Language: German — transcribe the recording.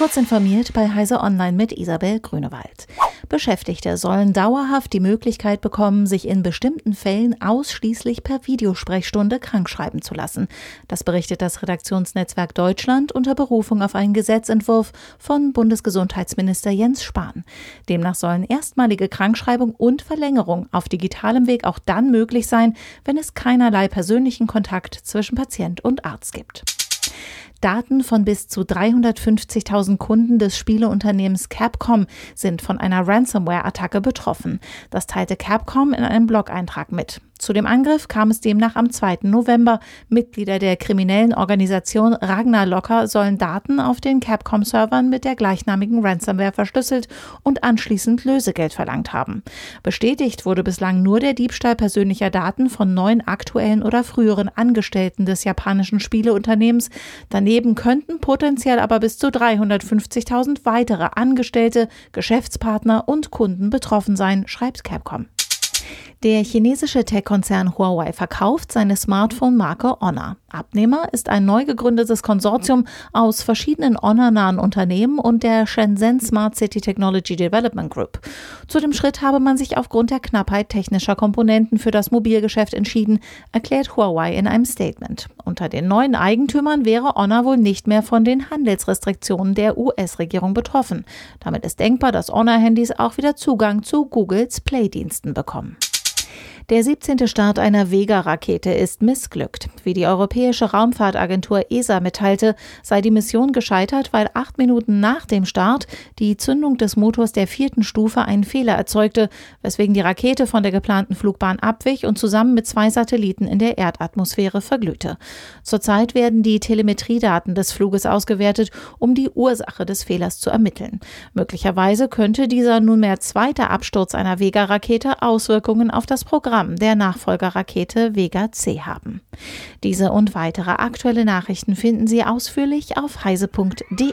Kurz informiert bei Heise Online mit Isabel Grünewald. Beschäftigte sollen dauerhaft die Möglichkeit bekommen, sich in bestimmten Fällen ausschließlich per Videosprechstunde krankschreiben zu lassen. Das berichtet das Redaktionsnetzwerk Deutschland unter Berufung auf einen Gesetzentwurf von Bundesgesundheitsminister Jens Spahn. Demnach sollen erstmalige Krankschreibung und Verlängerung auf digitalem Weg auch dann möglich sein, wenn es keinerlei persönlichen Kontakt zwischen Patient und Arzt gibt. Daten von bis zu 350.000 Kunden des Spieleunternehmens Capcom sind von einer Ransomware-Attacke betroffen. Das teilte Capcom in einem Blog-Eintrag mit. Zu dem Angriff kam es demnach am 2. November. Mitglieder der kriminellen Organisation Ragnar Locker sollen Daten auf den Capcom-Servern mit der gleichnamigen Ransomware verschlüsselt und anschließend Lösegeld verlangt haben. Bestätigt wurde bislang nur der Diebstahl persönlicher Daten von neun aktuellen oder früheren Angestellten des japanischen Spieleunternehmens. Daneben könnten potenziell aber bis zu 350.000 weitere Angestellte, Geschäftspartner und Kunden betroffen sein, schreibt Capcom. Der chinesische Tech-Konzern Huawei verkauft seine Smartphone-Marke Honor. Abnehmer ist ein neu gegründetes Konsortium aus verschiedenen Honor-nahen Unternehmen und der Shenzhen Smart City Technology Development Group. Zu dem Schritt habe man sich aufgrund der Knappheit technischer Komponenten für das Mobilgeschäft entschieden, erklärt Huawei in einem Statement. Unter den neuen Eigentümern wäre Honor wohl nicht mehr von den Handelsrestriktionen der US-Regierung betroffen. Damit ist denkbar, dass Honor-Handys auch wieder Zugang zu Googles Play-Diensten bekommen. Der 17. Start einer Vega-Rakete ist missglückt. Wie die Europäische Raumfahrtagentur ESA mitteilte, sei die Mission gescheitert, weil acht Minuten nach dem Start die Zündung des Motors der vierten Stufe einen Fehler erzeugte, weswegen die Rakete von der geplanten Flugbahn abwich und zusammen mit zwei Satelliten in der Erdatmosphäre verglühte. Zurzeit werden die Telemetriedaten des Fluges ausgewertet, um die Ursache des Fehlers zu ermitteln. Möglicherweise könnte dieser nunmehr zweite Absturz einer Vega-Rakete Auswirkungen auf das Programm Programm der Nachfolgerrakete Vega C haben. Diese und weitere aktuelle Nachrichten finden Sie ausführlich auf heise.de.